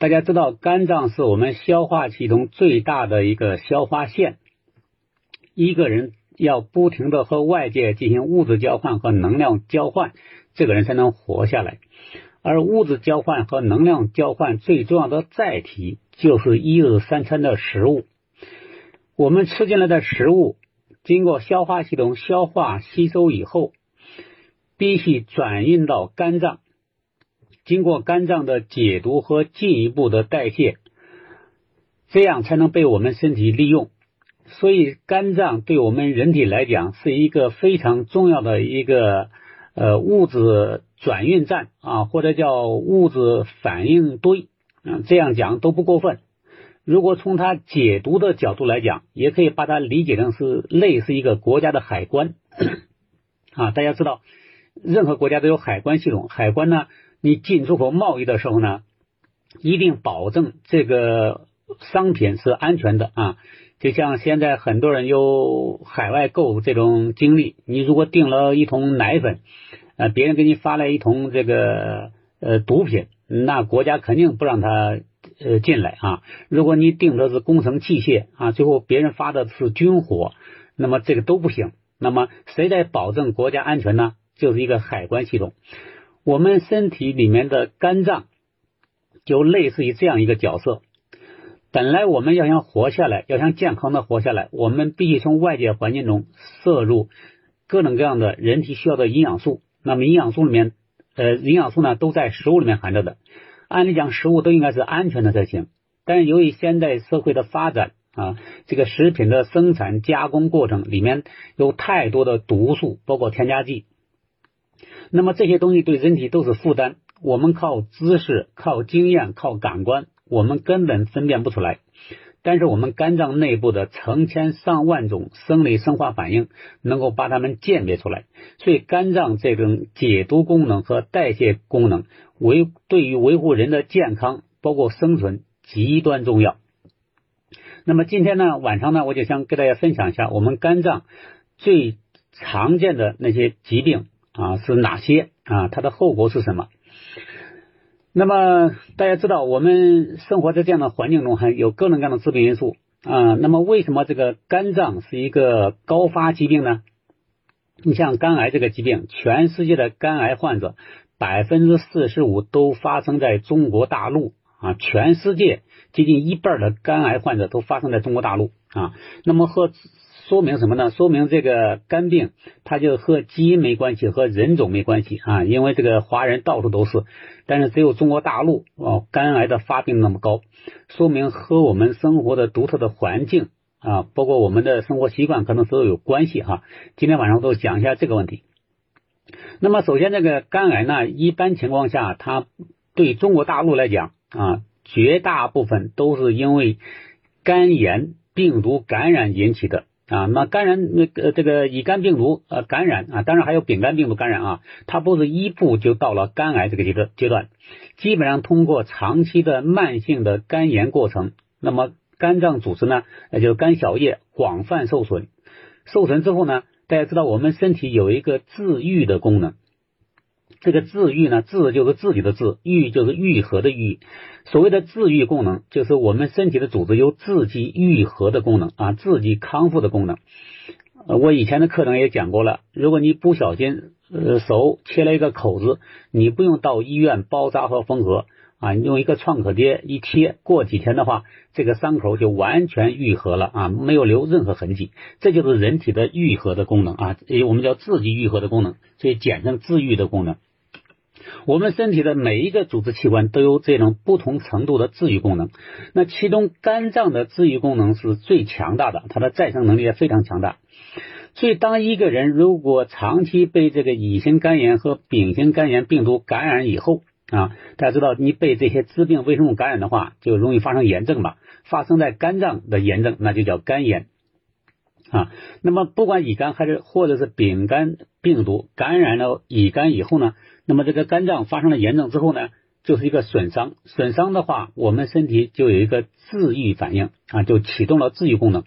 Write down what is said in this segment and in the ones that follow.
大家知道，肝脏是我们消化系统最大的一个消化腺。一个人要不停的和外界进行物质交换和能量交换，这个人才能活下来。而物质交换和能量交换最重要的载体就是一日三餐的食物。我们吃进来的食物，经过消化系统消化吸收以后，必须转运到肝脏。经过肝脏的解毒和进一步的代谢，这样才能被我们身体利用。所以，肝脏对我们人体来讲是一个非常重要的一个呃物质转运站啊，或者叫物质反应堆啊，这样讲都不过分。如果从它解毒的角度来讲，也可以把它理解成是类似一个国家的海关啊。大家知道，任何国家都有海关系统，海关呢。你进出口贸易的时候呢，一定保证这个商品是安全的啊。就像现在很多人有海外购这种经历，你如果订了一桶奶粉，呃，别人给你发来一桶这个呃毒品，那国家肯定不让他呃进来啊。如果你订的是工程器械啊，最后别人发的是军火，那么这个都不行。那么谁在保证国家安全呢？就是一个海关系统。我们身体里面的肝脏就类似于这样一个角色。本来我们要想活下来，要想健康的活下来，我们必须从外界环境中摄入各种各样的人体需要的营养素。那么营养素里面，呃，营养素呢都在食物里面含着的。按理讲，食物都应该是安全的才行。但是由于现代社会的发展啊，这个食品的生产加工过程里面有太多的毒素，包括添加剂。那么这些东西对人体都是负担，我们靠知识、靠经验、靠感官，我们根本分辨不出来。但是我们肝脏内部的成千上万种生理生化反应，能够把它们鉴别出来。所以肝脏这种解毒功能和代谢功能，维对于维护人的健康，包括生存极端重要。那么今天呢，晚上呢，我就想给大家分享一下我们肝脏最常见的那些疾病。啊，是哪些啊？它的后果是什么？那么大家知道，我们生活在这样的环境中，还有各种各样的致病因素啊。那么为什么这个肝脏是一个高发疾病呢？你像肝癌这个疾病，全世界的肝癌患者百分之四十五都发生在中国大陆啊，全世界接近一半的肝癌患者都发生在中国大陆啊。那么和说明什么呢？说明这个肝病，它就和基因没关系，和人种没关系啊。因为这个华人到处都是，但是只有中国大陆哦，肝癌的发病那么高，说明和我们生活的独特的环境啊，包括我们的生活习惯，可能都有关系哈。今天晚上都讲一下这个问题。那么，首先这个肝癌呢，一般情况下，它对中国大陆来讲啊，绝大部分都是因为肝炎病毒感染引起的。啊，那感染那个这个乙肝病毒呃感染啊，当然还有丙肝病毒感染啊，它不是一步就到了肝癌这个阶段阶段，基本上通过长期的慢性的肝炎过程，那么肝脏组织呢，那就是肝小叶广泛受损，受损之后呢，大家知道我们身体有一个自愈的功能。这个自愈呢，自就是自己的自，愈就是愈合的愈。所谓的自愈功能，就是我们身体的组织有自己愈合的功能啊，自己康复的功能。我以前的课程也讲过了，如果你不小心呃手切了一个口子，你不用到医院包扎和缝合啊，你用一个创可贴一贴，过几天的话，这个伤口就完全愈合了啊，没有留任何痕迹。这就是人体的愈合的功能啊，我们叫自己愈合的功能，所以简称治愈的功能。我们身体的每一个组织器官都有这种不同程度的治愈功能，那其中肝脏的治愈功能是最强大的，它的再生能力也非常强大。所以，当一个人如果长期被这个乙型肝炎和丙型肝炎病毒感染以后啊，大家知道，你被这些致病微生物感染的话，就容易发生炎症嘛，发生在肝脏的炎症，那就叫肝炎啊。那么，不管乙肝还是或者是丙肝病毒感染了乙肝以后呢？那么这个肝脏发生了炎症之后呢，就是一个损伤。损伤的话，我们身体就有一个治愈反应啊，就启动了治愈功能。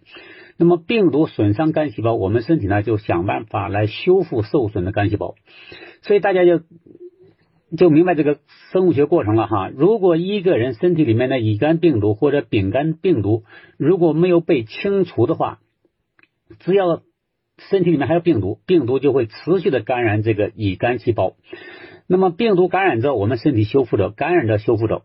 那么病毒损伤肝细胞，我们身体呢就想办法来修复受损的肝细胞。所以大家就就明白这个生物学过程了哈。如果一个人身体里面的乙肝病毒或者丙肝病毒如果没有被清除的话，只要身体里面还有病毒，病毒就会持续的感染这个乙肝细胞。那么病毒感染着，我们身体修复着，感染着修复着。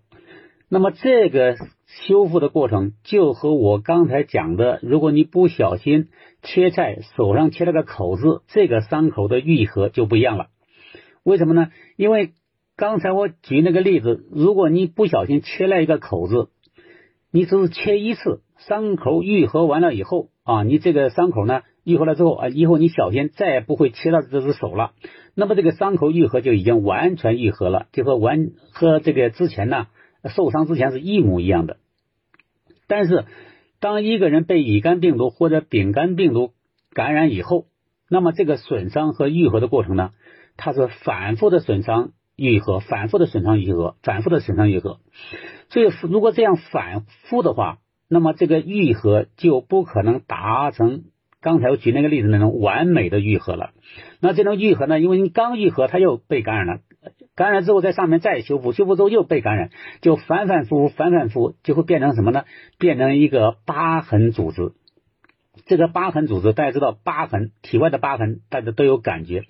那么这个修复的过程，就和我刚才讲的，如果你不小心切菜，手上切了个口子，这个伤口的愈合就不一样了。为什么呢？因为刚才我举那个例子，如果你不小心切了一个口子，你只是切一次，伤口愈合完了以后啊，你这个伤口呢愈合了之后啊，以后你小心再也不会切到这只手了。那么这个伤口愈合就已经完全愈合了，就和完和这个之前呢受伤之前是一模一样的。但是当一个人被乙肝病毒或者丙肝病毒感染以后，那么这个损伤和愈合的过程呢，它是反复的损伤愈合，反复的损伤愈合，反复的损伤愈合。所以如果这样反复的话，那么这个愈合就不可能达成。刚才我举那个例子那种完美的愈合了，那这种愈合呢？因为你刚愈合，它又被感染了，感染之后在上面再修复，修复之后又被感染，就反反复复，反反复复，就会变成什么呢？变成一个疤痕组织。这个疤痕组织，大家知道疤痕，体外的疤痕，大家都有感觉。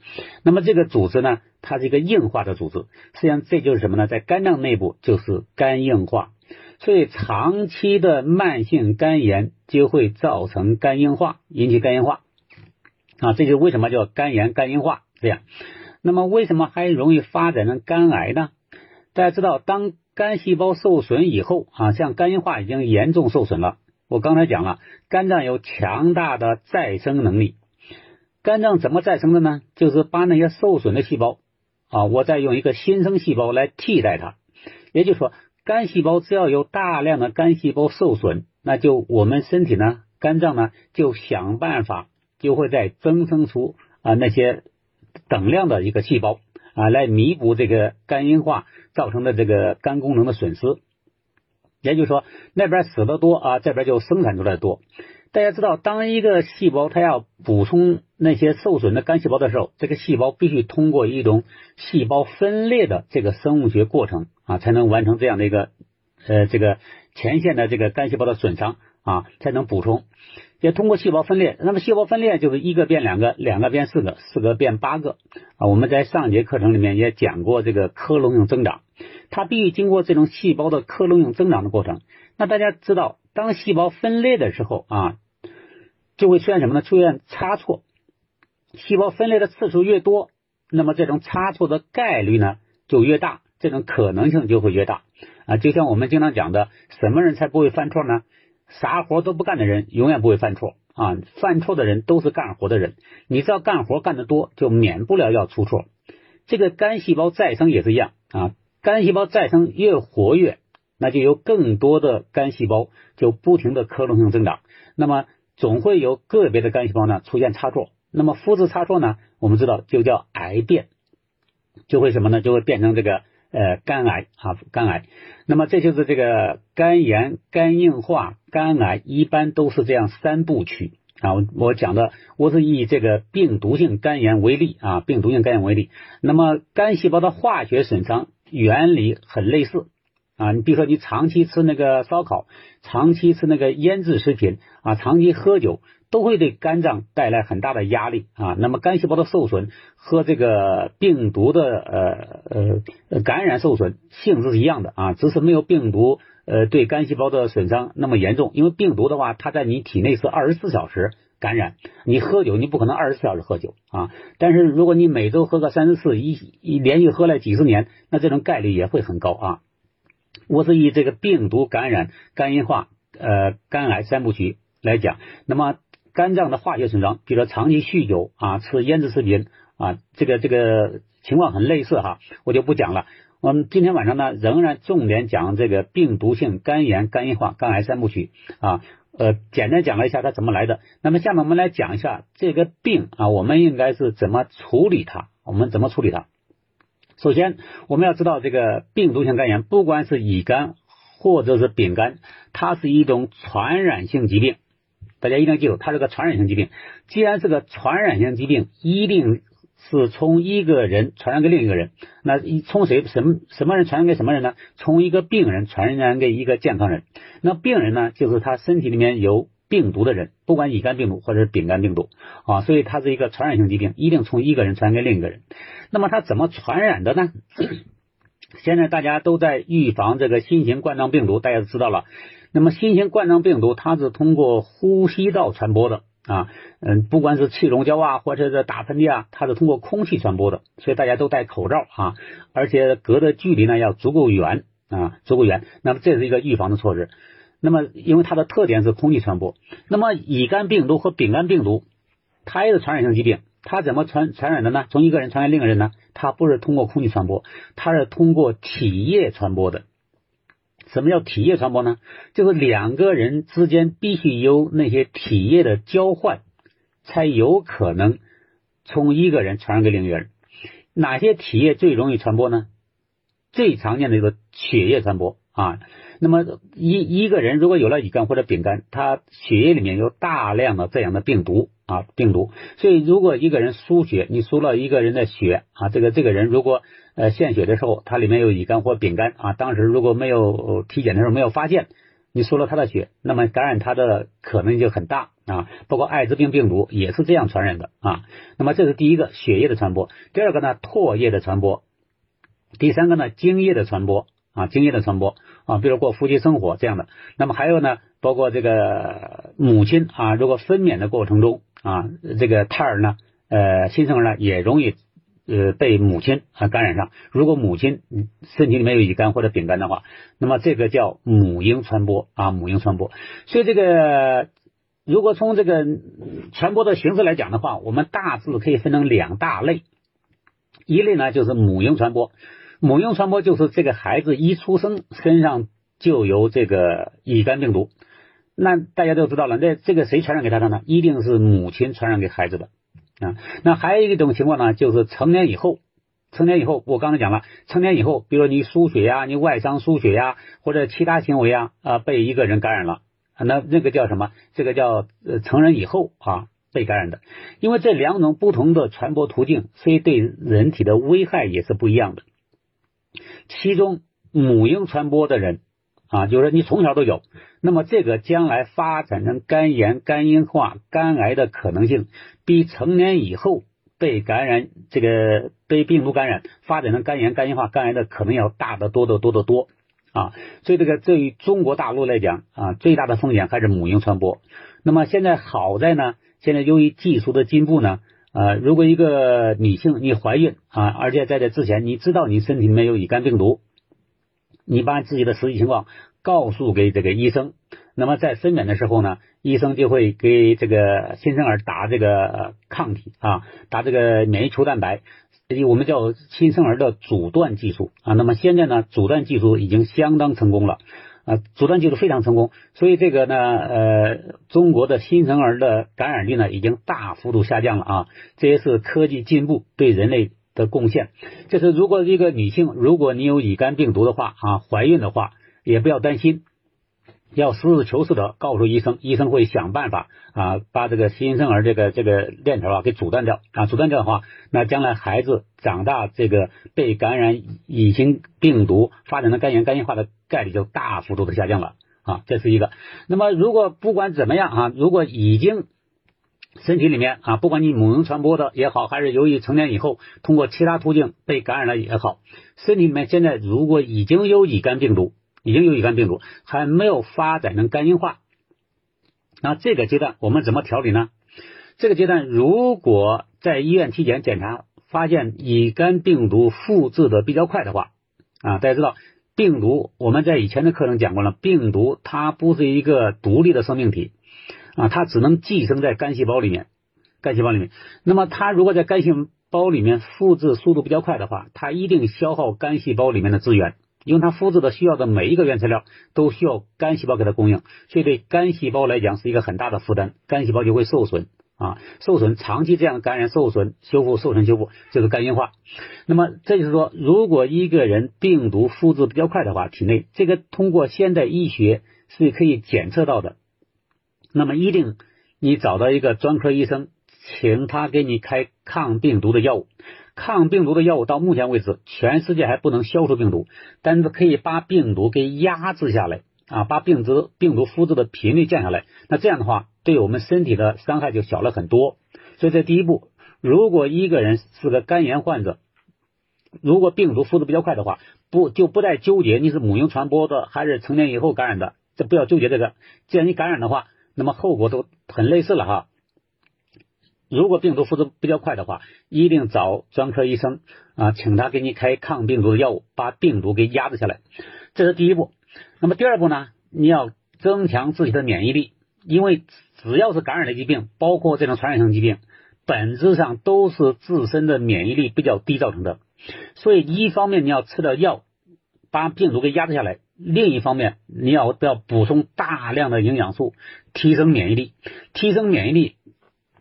那么这个组织呢，它是一个硬化的组织，实际上这就是什么呢？在肝脏内部就是肝硬化。所以长期的慢性肝炎就会造成肝硬化，引起肝硬化啊，这就是为什么叫肝炎、肝硬化这样。那么为什么还容易发展成肝癌呢？大家知道，当肝细胞受损以后啊，像肝硬化已经严重受损了。我刚才讲了，肝脏有强大的再生能力。肝脏怎么再生的呢？就是把那些受损的细胞啊，我再用一个新生细胞来替代它，也就是说。肝细胞只要有大量的肝细胞受损，那就我们身体呢，肝脏呢就想办法就会再增生出啊那些等量的一个细胞啊来弥补这个肝硬化造成的这个肝功能的损失。也就是说，那边死的多啊，这边就生产出来多。大家知道，当一个细胞它要补充那些受损的肝细胞的时候，这个细胞必须通过一种细胞分裂的这个生物学过程啊，才能完成这样的一个呃这个前线的这个肝细胞的损伤啊，才能补充。也通过细胞分裂，那么细胞分裂就是一个变两个，两个变四个，四个变八个啊。我们在上节课程里面也讲过这个克隆性增长，它必须经过这种细胞的克隆性增长的过程。那大家知道。当细胞分裂的时候啊，就会出现什么呢？出现差错。细胞分裂的次数越多，那么这种差错的概率呢就越大，这种可能性就会越大啊。就像我们经常讲的，什么人才不会犯错呢？啥活都不干的人永远不会犯错啊。犯错的人都是干活的人。你只要干活干得多，就免不了要出错。这个肝细胞再生也是一样啊，肝细胞再生越活跃。那就有更多的肝细胞就不停的克隆性增长，那么总会有个别的肝细胞呢出现差错，那么复制差错呢，我们知道就叫癌变，就会什么呢？就会变成这个呃肝癌啊肝癌，那么这就是这个肝炎、肝硬化、肝癌一般都是这样三部曲啊。我讲的我是以这个病毒性肝炎为例啊，病毒性肝炎为例，那么肝细胞的化学损伤原理很类似。啊，你比如说，你长期吃那个烧烤，长期吃那个腌制食品啊，长期喝酒，都会对肝脏带来很大的压力啊。那么肝细胞的受损和这个病毒的呃呃感染受损性质是一样的啊，只是没有病毒呃对肝细胞的损伤那么严重。因为病毒的话，它在你体内是二十四小时感染，你喝酒你不可能二十四小时喝酒啊。但是如果你每周喝个三四次，一一连续喝了几十年，那这种概率也会很高啊。我是以这个病毒感染、肝硬化、呃肝癌三部曲来讲，那么肝脏的化学损伤，比如说长期酗酒啊、吃腌制食品啊，这个这个情况很类似哈，我就不讲了。我们今天晚上呢，仍然重点讲这个病毒性肝炎、肝硬化、肝癌三部曲啊，呃，简单讲了一下它怎么来的。那么下面我们来讲一下这个病啊，我们应该是怎么处理它？我们怎么处理它？首先，我们要知道这个病毒性肝炎，不管是乙肝或者是丙肝，它是一种传染性疾病。大家一定要记住，它是个传染性疾病。既然是个传染性疾病，一定是从一个人传染给另一个人。那从谁什么什么人传染给什么人呢？从一个病人传染给一个健康人。那病人呢，就是他身体里面有病毒的人，不管乙肝病毒或者是丙肝病毒啊，所以它是一个传染性疾病，一定从一个人传染给另一个人。那么它怎么传染的呢？现在大家都在预防这个新型冠状病毒，大家都知道了。那么新型冠状病毒它是通过呼吸道传播的啊，嗯，不管是气溶胶啊，或者是打喷嚏啊，它是通过空气传播的，所以大家都戴口罩啊，而且隔的距离呢要足够远啊，足够远。那么这是一个预防的措施。那么因为它的特点是空气传播，那么乙肝病毒和丙肝病毒它也是传染性疾病。它怎么传传染的呢？从一个人传给另一个人呢？它不是通过空气传播，它是通过体液传播的。什么叫体液传播呢？就是两个人之间必须有那些体液的交换，才有可能从一个人传染给另一个人。哪些体液最容易传播呢？最常见的一个血液传播啊。那么一一个人如果有了乙肝或者丙肝，他血液里面有大量的这样的病毒。啊，病毒，所以如果一个人输血，你输了一个人的血啊，这个这个人如果呃献血的时候，他里面有乙肝或丙肝啊，当时如果没有体检的时候没有发现，你输了他的血，那么感染他的可能就很大啊。包括艾滋病病毒也是这样传染的啊。那么这是第一个血液的传播，第二个呢唾液的传播，第三个呢精液的传播啊，精液的传播啊，比如过夫妻生活这样的。那么还有呢，包括这个母亲啊，如果分娩的过程中。啊，这个胎儿呢，呃，新生儿呢也容易呃被母亲啊感染上。如果母亲身体里面有乙肝或者丙肝的话，那么这个叫母婴传播啊，母婴传播。所以这个如果从这个传播的形式来讲的话，我们大致可以分成两大类。一类呢就是母婴传播，母婴传播就是这个孩子一出生身上就有这个乙肝病毒。那大家都知道了，那这个谁传染给他的呢？一定是母亲传染给孩子的啊。那还有一种情况呢，就是成年以后，成年以后，我刚才讲了，成年以后，比如你输血呀，你外伤输血呀，或者其他行为啊啊，被一个人感染了，那那个叫什么？这个叫呃成人以后啊被感染的。因为这两种不同的传播途径，所以对人体的危害也是不一样的。其中母婴传播的人。啊，就是你从小都有，那么这个将来发展成肝炎、肝硬化、肝癌的可能性，比成年以后被感染这个被病毒感染发展成肝炎、肝硬化、肝癌的可能要大得多得多得多啊！所以这个对于中国大陆来讲啊，最大的风险还是母婴传播。那么现在好在呢，现在由于技术的进步呢，呃，如果一个女性你怀孕啊，而且在这之前你知道你身体里面有乙肝病毒。你把自己的实际情况告诉给这个医生，那么在分娩的时候呢，医生就会给这个新生儿打这个抗体啊，打这个免疫球蛋白，我们叫新生儿的阻断技术啊。那么现在呢，阻断技术已经相当成功了啊，阻断技术非常成功，所以这个呢，呃，中国的新生儿的感染率呢已经大幅度下降了啊，这也是科技进步对人类。的贡献，就是如果一个女性，如果你有乙肝病毒的话啊，怀孕的话也不要担心，要实事求是的告诉医生，医生会想办法啊，把这个新生儿这个这个链条啊给阻断掉啊，阻断掉的话，那将来孩子长大这个被感染乙型病毒发展的肝炎肝硬化的概率就大幅度的下降了啊，这是一个。那么如果不管怎么样啊，如果已经身体里面啊，不管你母婴传播的也好，还是由于成年以后通过其他途径被感染了也好，身体里面现在如果已经有乙肝病毒，已经有乙肝病毒，还没有发展成肝硬化，那这个阶段我们怎么调理呢？这个阶段如果在医院体检检查发现乙肝病毒复制的比较快的话，啊，大家知道病毒我们在以前的课程讲过了，病毒它不是一个独立的生命体。啊，它只能寄生在肝细胞里面，肝细胞里面。那么它如果在肝细胞里面复制速度比较快的话，它一定消耗肝细胞里面的资源，因为它复制的需要的每一个原材料都需要肝细胞给它供应，所以对肝细胞来讲是一个很大的负担，肝细胞就会受损啊，受损，长期这样感染、受损、修复、受损、修复，就是肝硬化。那么这就是说，如果一个人病毒复制比较快的话，体内这个通过现代医学是可以检测到的。那么一定，你找到一个专科医生，请他给你开抗病毒的药物。抗病毒的药物到目前为止，全世界还不能消除病毒，但是可以把病毒给压制下来啊，把病毒病毒复制的频率降下来。那这样的话，对我们身体的伤害就小了很多。所以这第一步，如果一个人是个肝炎患者，如果病毒复制比较快的话，不就不再纠结你是母婴传播的还是成年以后感染的，这不要纠结这个。既然你感染的话，那么后果都很类似了哈。如果病毒复制比较快的话，一定找专科医生啊，请他给你开抗病毒的药物，把病毒给压制下来。这是第一步。那么第二步呢？你要增强自己的免疫力，因为只要是感染的疾病，包括这种传染性疾病，本质上都是自身的免疫力比较低造成的。所以一方面你要吃点药，把病毒给压制下来；另一方面你要要补充大量的营养素，提升免疫力，提升免疫力。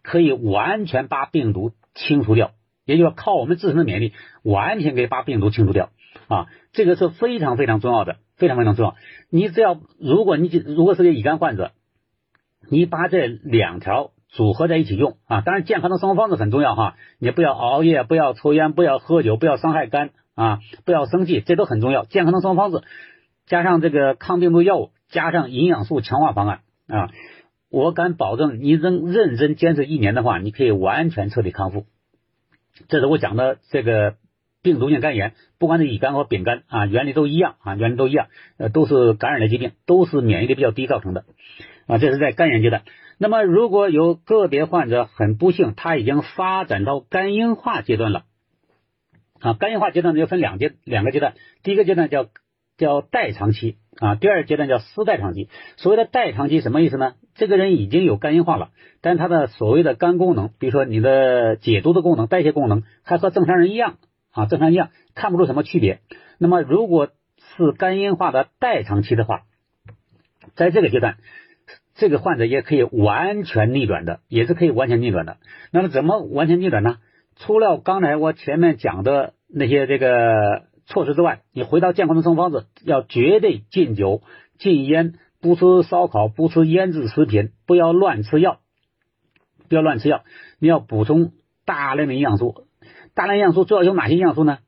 可以完全把病毒清除掉，也就是靠我们自身的免疫力，完全可以把病毒清除掉啊！这个是非常非常重要的，非常非常重要。你只要，如果你如果是个乙肝患者，你把这两条组合在一起用啊，当然健康的生活方式很重要哈，你不要熬夜，不要抽烟，不要喝酒，不要伤害肝啊，不要生气，这都很重要。健康的生活方式，加上这个抗病毒药物，加上营养素强化方案啊。我敢保证，你认认真坚持一年的话，你可以完全彻底康复。这是我讲的这个病毒性肝炎，不管是乙肝和丙肝啊，原理都一样啊，原理都一样，呃，都是感染的疾病，都是免疫力比较低造成的啊。这是在肝炎阶段。那么，如果有个别患者很不幸，他已经发展到肝硬化阶段了啊。肝硬化阶段呢，要分两阶两个阶段，第一个阶段叫叫代偿期。啊，第二阶段叫丝代偿期。所谓的代偿期什么意思呢？这个人已经有肝硬化了，但他的所谓的肝功能，比如说你的解毒的功能、代谢功能，还和正常人一样啊，正常一样，看不出什么区别。那么，如果是肝硬化的代偿期的话，在这个阶段，这个患者也可以完全逆转的，也是可以完全逆转的。那么，怎么完全逆转呢？除了刚才我前面讲的那些这个。措施之外，你回到健康的生活方式，要绝对禁酒、禁烟，不吃烧烤，不吃腌制食品，不要乱吃药，不要乱吃药。你要补充大量的营养素，大量营养素主要有哪些营养素呢？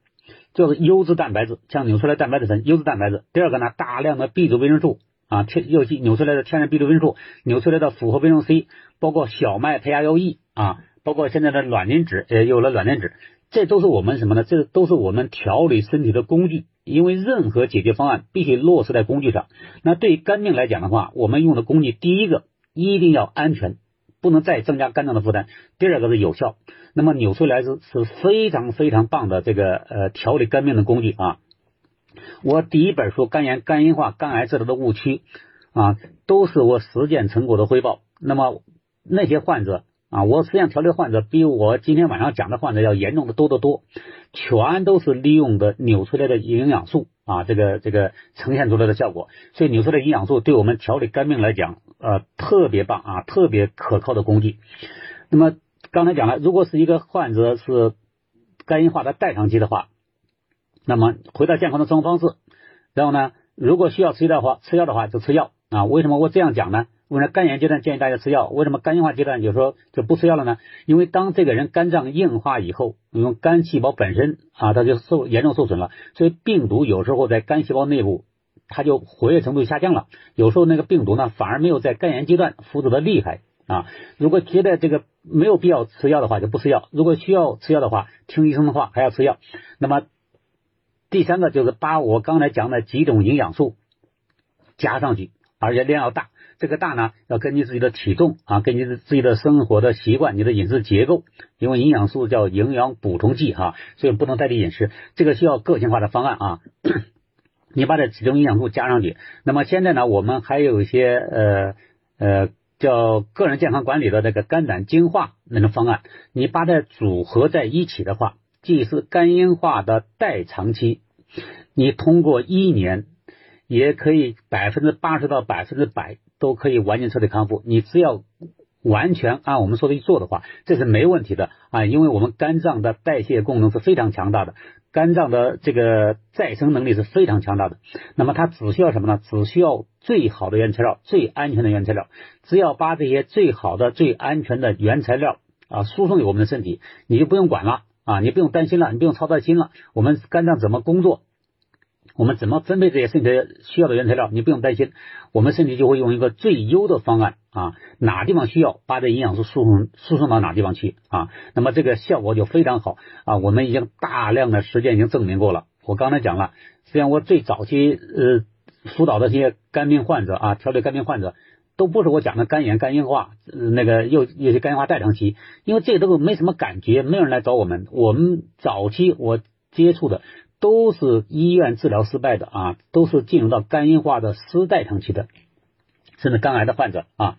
就是优质蛋白质，像纽崔莱蛋白质粉，优质蛋白质。第二个呢，大量的 B 族维生素啊，天有机纽崔莱的天然 B 族维生素，纽崔莱的复合维生素 C，包括小麦胚芽优 E 啊，包括现在的卵磷脂，也有了卵磷脂。这都是我们什么呢？这都是我们调理身体的工具。因为任何解决方案必须落实在工具上。那对于肝病来讲的话，我们用的工具，第一个一定要安全，不能再增加肝脏的负担；第二个是有效。那么纽崔莱是是非常非常棒的这个呃调理肝病的工具啊。我第一本书《肝炎、肝硬化、肝癌治疗的误区》啊，都是我实践成果的汇报。那么那些患者。啊，我实际上调理患者比我今天晚上讲的患者要严重的多得多，全都是利用的纽崔莱的营养素啊，这个这个呈现出来的效果。所以纽崔莱营养素对我们调理肝病来讲，呃，特别棒啊，特别可靠的工具。那么刚才讲了，如果是一个患者是肝硬化的代偿期的话，那么回到健康的生活方式，然后呢，如果需要吃药的话，吃药的话就吃药啊。为什么我这样讲呢？为什么肝炎阶段建议大家吃药？为什么肝硬化阶段有时候就不吃药了呢？因为当这个人肝脏硬化以后，因为肝细胞本身啊，它就受严重受损了，所以病毒有时候在肝细胞内部，它就活跃程度下降了。有时候那个病毒呢，反而没有在肝炎阶段复制的厉害啊。如果觉得这个没有必要吃药的话，就不吃药；如果需要吃药的话，听医生的话还要吃药。那么第三个就是把我刚才讲的几种营养素加上去，而且量要大。这个大呢，要根据自己的体重啊，根据自己的生活的习惯，你的饮食结构，因为营养素叫营养补充剂哈，所以不能代替饮食，这个需要个性化的方案啊。你把这几种营养素加上去，那么现在呢，我们还有一些呃呃叫个人健康管理的这个肝胆精化那种方案，你把它组合在一起的话，既是肝硬化的代偿期，你通过一年也可以百分之八十到百分之百。都可以完全彻底康复，你只要完全按我们说的去做的话，这是没问题的啊！因为我们肝脏的代谢功能是非常强大的，肝脏的这个再生能力是非常强大的。那么它只需要什么呢？只需要最好的原材料、最安全的原材料。只要把这些最好的、最安全的原材料啊输送给我们的身体，你就不用管了啊，你不用担心了，你不用操太心了。我们肝脏怎么工作，我们怎么分配这些身体需要的原材料，你不用担心，我们身体就会用一个最优的方案啊，哪地方需要把这营养素输送输送到哪地方去啊，那么这个效果就非常好啊。我们已经大量的实践已经证明过了。我刚才讲了，实际上我最早期呃辅导的这些肝病患者啊，调理肝病患者。都不是我讲的肝炎、肝硬化，那个又有些肝硬化代偿期，因为这都没什么感觉，没有人来找我们。我们早期我接触的都是医院治疗失败的啊，都是进入到肝硬化的失代偿期的，甚至肝癌的患者啊。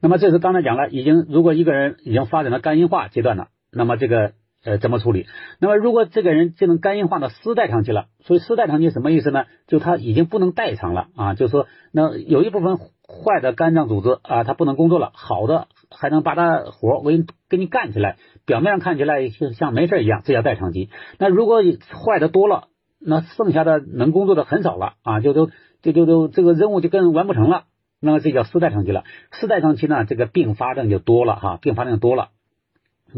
那么这是刚才讲了，已经如果一个人已经发展到肝硬化阶段了，那么这个。呃，怎么处理？那么如果这个人进入肝硬化的失代偿期了，所以失代偿期什么意思呢？就他已经不能代偿了啊，就是说，那有一部分坏的肝脏组织啊，它不能工作了，好的还能把它活给你给你干起来，表面上看起来像像没事一样，这叫代偿期。那如果坏的多了，那剩下的能工作的很少了啊，就都就就都这个任务就更完不成了，那么这叫失代偿期了。失代偿期呢，这个并发症就多了哈，并发症多了。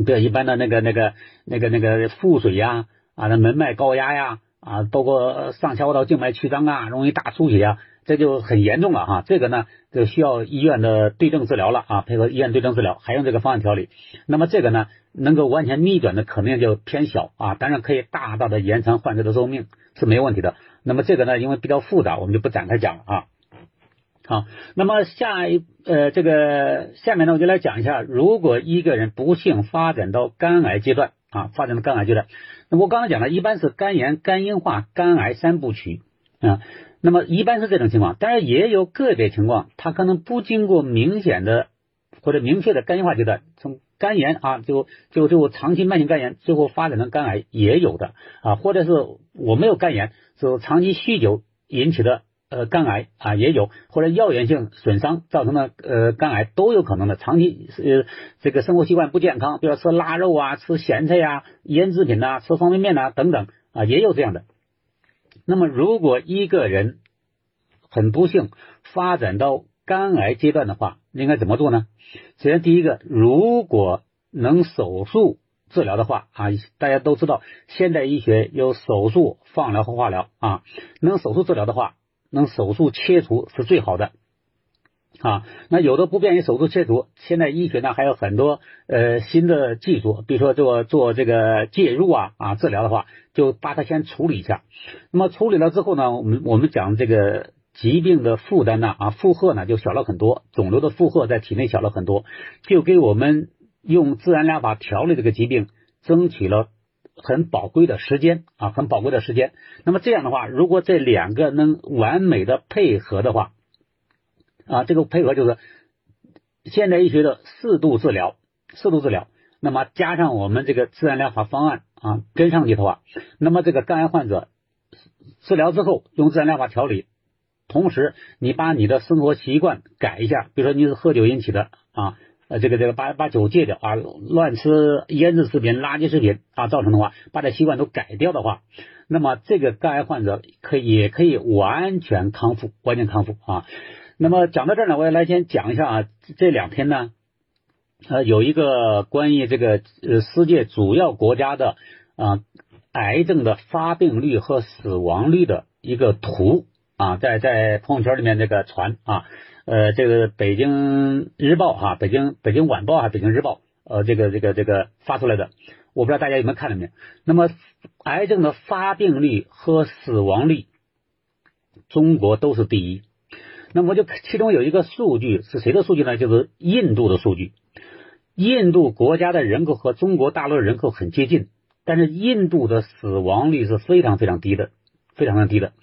比如一般的那个、那个、那个、那个腹水呀，啊，那门脉高压呀，啊，包括上消化道静脉曲张啊，容易大出血呀，这就很严重了哈。这个呢，就需要医院的对症治疗了啊，配合医院对症治疗，还用这个方案调理。那么这个呢，能够完全逆转的可能就偏小啊，当然可以大大的延长患者的寿命是没问题的。那么这个呢，因为比较复杂，我们就不展开讲了啊。好，那么下一呃，这个下面呢，我就来讲一下，如果一个人不幸发展到肝癌阶段啊，发展到肝癌阶段，那我刚才讲了，一般是肝炎、肝硬化、肝癌三部曲啊，那么一般是这种情况，当然也有个别情况，它可能不经过明显的或者明确的肝硬化阶段，从肝炎啊，就就就长期慢性肝炎，最后发展成肝癌也有的啊，或者是我没有肝炎，是长期酗酒引起的。呃，肝癌啊也有，或者药源性损伤造成的呃肝癌都有可能的。长期呃这个生活习惯不健康，比如吃腊肉啊、吃咸菜呀、腌制品呐、吃方便面呐等等啊，也有这样的。那么，如果一个人很不幸发展到肝癌阶段的话，应该怎么做呢？首先，第一个，如果能手术治疗的话啊，大家都知道现代医学有手术、放疗和化疗啊，能手术治疗的话。能手术切除是最好的啊，那有的不便于手术切除，现在医学呢还有很多呃新的技术，比如说做做这个介入啊啊治疗的话，就把它先处理一下。那么处理了之后呢，我们我们讲这个疾病的负担呢啊负荷呢就小了很多，肿瘤的负荷在体内小了很多，就给我们用自然疗法调理这个疾病争取了。很宝贵的时间啊，很宝贵的时间。那么这样的话，如果这两个能完美的配合的话，啊，这个配合就是现代医学的适度治疗，适度治疗。那么加上我们这个自然疗法方案啊，跟上去的话，那么这个肝癌患者治疗之后用自然疗法调理，同时你把你的生活习惯改一下，比如说你是喝酒引起的啊。呃，这个这个把把酒戒掉啊，乱吃腌制食品、垃圾食品啊，造成的话，把这习惯都改掉的话，那么这个肝癌患者可以也可以完全康复，完全康复啊。那么讲到这儿呢，我也来先讲一下啊，这两天呢，呃，有一个关于这个呃世界主要国家的啊癌症的发病率和死亡率的一个图啊，在在朋友圈里面这个传啊。呃，这个北京日报哈，北京北京晚报还北京日报，呃，这个这个这个发出来的，我不知道大家有没有看到没有？那么，癌症的发病率和死亡率，中国都是第一。那么就其中有一个数据是谁的数据呢？就是印度的数据。印度国家的人口和中国大陆的人口很接近，但是印度的死亡率是非常非常低的，非常非常低的。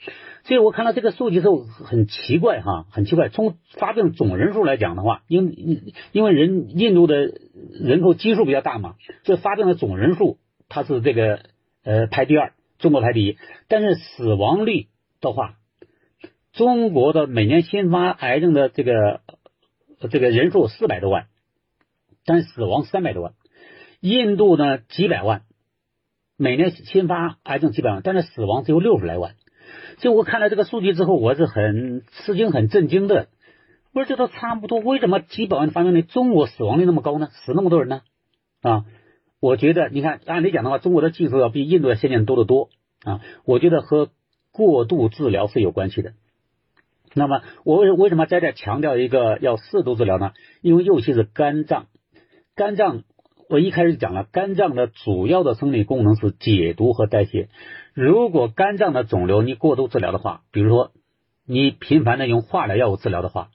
所以我看到这个数据时候很奇怪哈，很奇怪。从发病总人数来讲的话，因因为人印度的人口基数比较大嘛，所以发病的总人数它是这个呃排第二，中国排第一。但是死亡率的话，中国的每年新发癌症的这个这个人数四百多万，但死亡三百多万。印度呢几百万，每年新发癌症几百万，但是死亡只有六十来万。就我看了这个数据之后，我是很吃惊、很震惊的。我说这都差不多，为什么几百万的发病率，中国死亡率那么高呢？死那么多人呢？啊。我觉得，你看，按理讲的话，中国的技术要比印度要先进的多得多啊。我觉得和过度治疗是有关系的。那么，我为为什么在这强调一个要适度治疗呢？因为尤其是肝脏，肝脏我一开始讲了，肝脏的主要的生理功能是解毒和代谢。如果肝脏的肿瘤你过度治疗的话，比如说你频繁的用化疗药物治疗的话，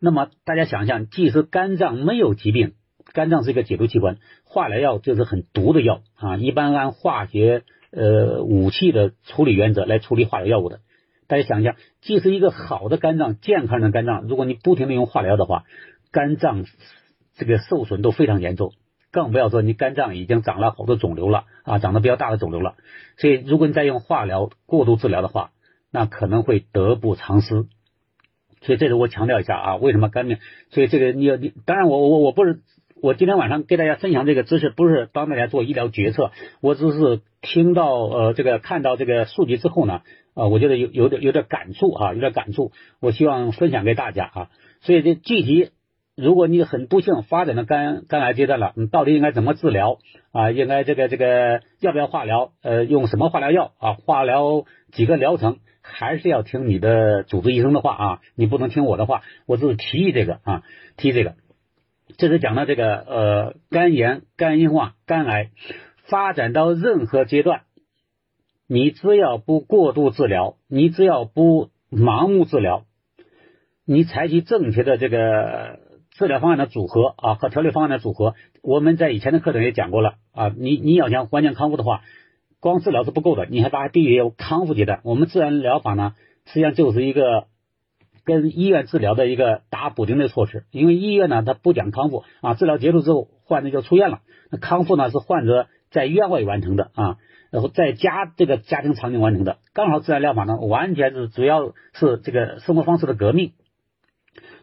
那么大家想象，即使肝脏没有疾病。肝脏是一个解毒器官，化疗药就是很毒的药啊，一般按化学呃武器的处理原则来处理化疗药物的。大家想一下，即使一个好的肝脏、健康的肝脏，如果你不停的用化疗的话，肝脏这个受损都非常严重，更不要说你肝脏已经长了好多肿瘤了啊，长得比较大的肿瘤了。所以，如果你再用化疗过度治疗的话，那可能会得不偿失。所以，这是我强调一下啊，为什么肝病？所以这个你要你，当然我我我不是。我今天晚上给大家分享这个知识，不是帮大家做医疗决策，我只是听到呃这个看到这个数据之后呢，啊，我觉得有有点有点感触啊，有点感触，我希望分享给大家啊。所以这具体，如果你很不幸发展到肝肝癌阶段了，你到底应该怎么治疗啊？应该这个这个要不要化疗？呃，用什么化疗药啊？化疗几个疗程？还是要听你的主治医生的话啊，你不能听我的话。我只是提议这个啊，提这个。这是讲到这个呃肝炎、肝硬化、肝癌发展到任何阶段，你只要不过度治疗，你只要不盲目治疗，你采取正确的这个治疗方案的组合啊和调理方案的组合，我们在以前的课程也讲过了啊。你你要想完全康复的话，光治疗是不够的，你还把必须有康复阶段。我们自然疗法呢，实际上就是一个。跟医院治疗的一个打补丁的措施，因为医院呢，它不讲康复啊，治疗结束之后，患者就出院了。那康复呢，是患者在院外完成的啊，然后在家这个家庭场景完成的。刚好自然疗法呢，完全是主要是这个生活方式的革命。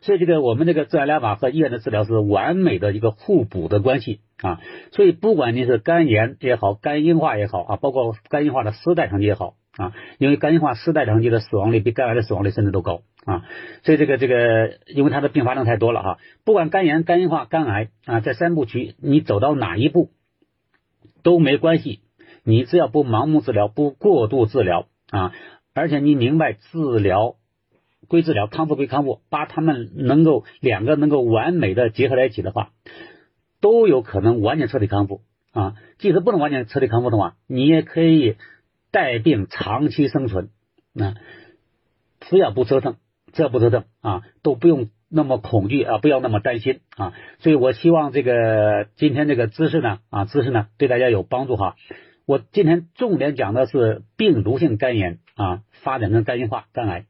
所以这个我们这个自然疗法和医院的治疗是完美的一个互补的关系啊。所以不管你是肝炎也好，肝硬化也好啊，包括肝硬化的丝带长期也好啊，因为肝硬化丝带长期的死亡率比肝癌的死亡率甚至都高。啊，所以这个这个，因为它的并发症太多了哈。不管肝炎、肝硬化、肝癌啊，在三部曲你走到哪一步都没关系，你只要不盲目治疗、不过度治疗啊，而且你明白治疗归治疗，康复归康复，把他们能够两个能够完美的结合在一起的话，都有可能完全彻底康复啊。即使不能完全彻底康复的话，你也可以带病长期生存啊，只要不折腾。只要不折腾啊，都不用那么恐惧啊，不要那么担心啊。所以我希望这个今天这个知识呢啊，知识呢对大家有帮助哈。我今天重点讲的是病毒性肝炎啊，发展成肝硬化、肝癌，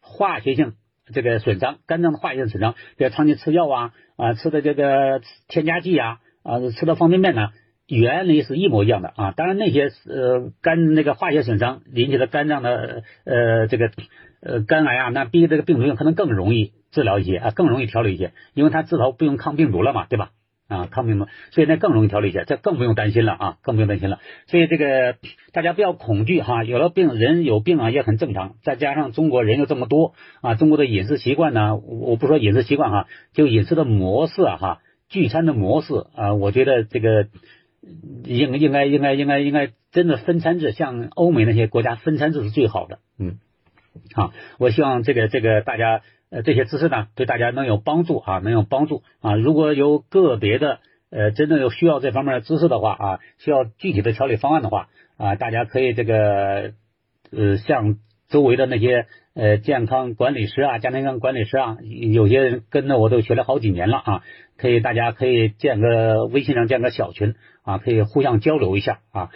化学性这个损伤，肝脏的化学性损伤，比如长期吃药啊啊，吃的这个添加剂啊啊，吃的方便面呢，原理是一模一样的啊。当然那些呃肝那个化学损伤引起的肝脏的呃这个。呃，肝癌啊，那比这个病毒性可能更容易治疗一些啊，更容易调理一些，因为它至少不用抗病毒了嘛，对吧？啊，抗病毒，所以那更容易调理一些，这更不用担心了啊，更不用担心了。所以这个大家不要恐惧哈，有了病人有病啊也很正常，再加上中国人又这么多啊，中国的饮食习惯呢，我不说饮食习惯哈，就饮食的模式啊哈，聚餐的模式啊，我觉得这个应应该应该应该应该真的分餐制，像欧美那些国家分餐制是最好的，嗯。啊，我希望这个这个大家呃这些知识呢对大家能有帮助啊，能有帮助啊。如果有个别的呃真正有需要这方面的知识的话啊，需要具体的调理方案的话啊，大家可以这个呃向周围的那些呃健康管理师啊、家庭健康管理师啊，有些人跟着我都学了好几年了啊，可以大家可以建个微信上建个小群啊，可以互相交流一下啊。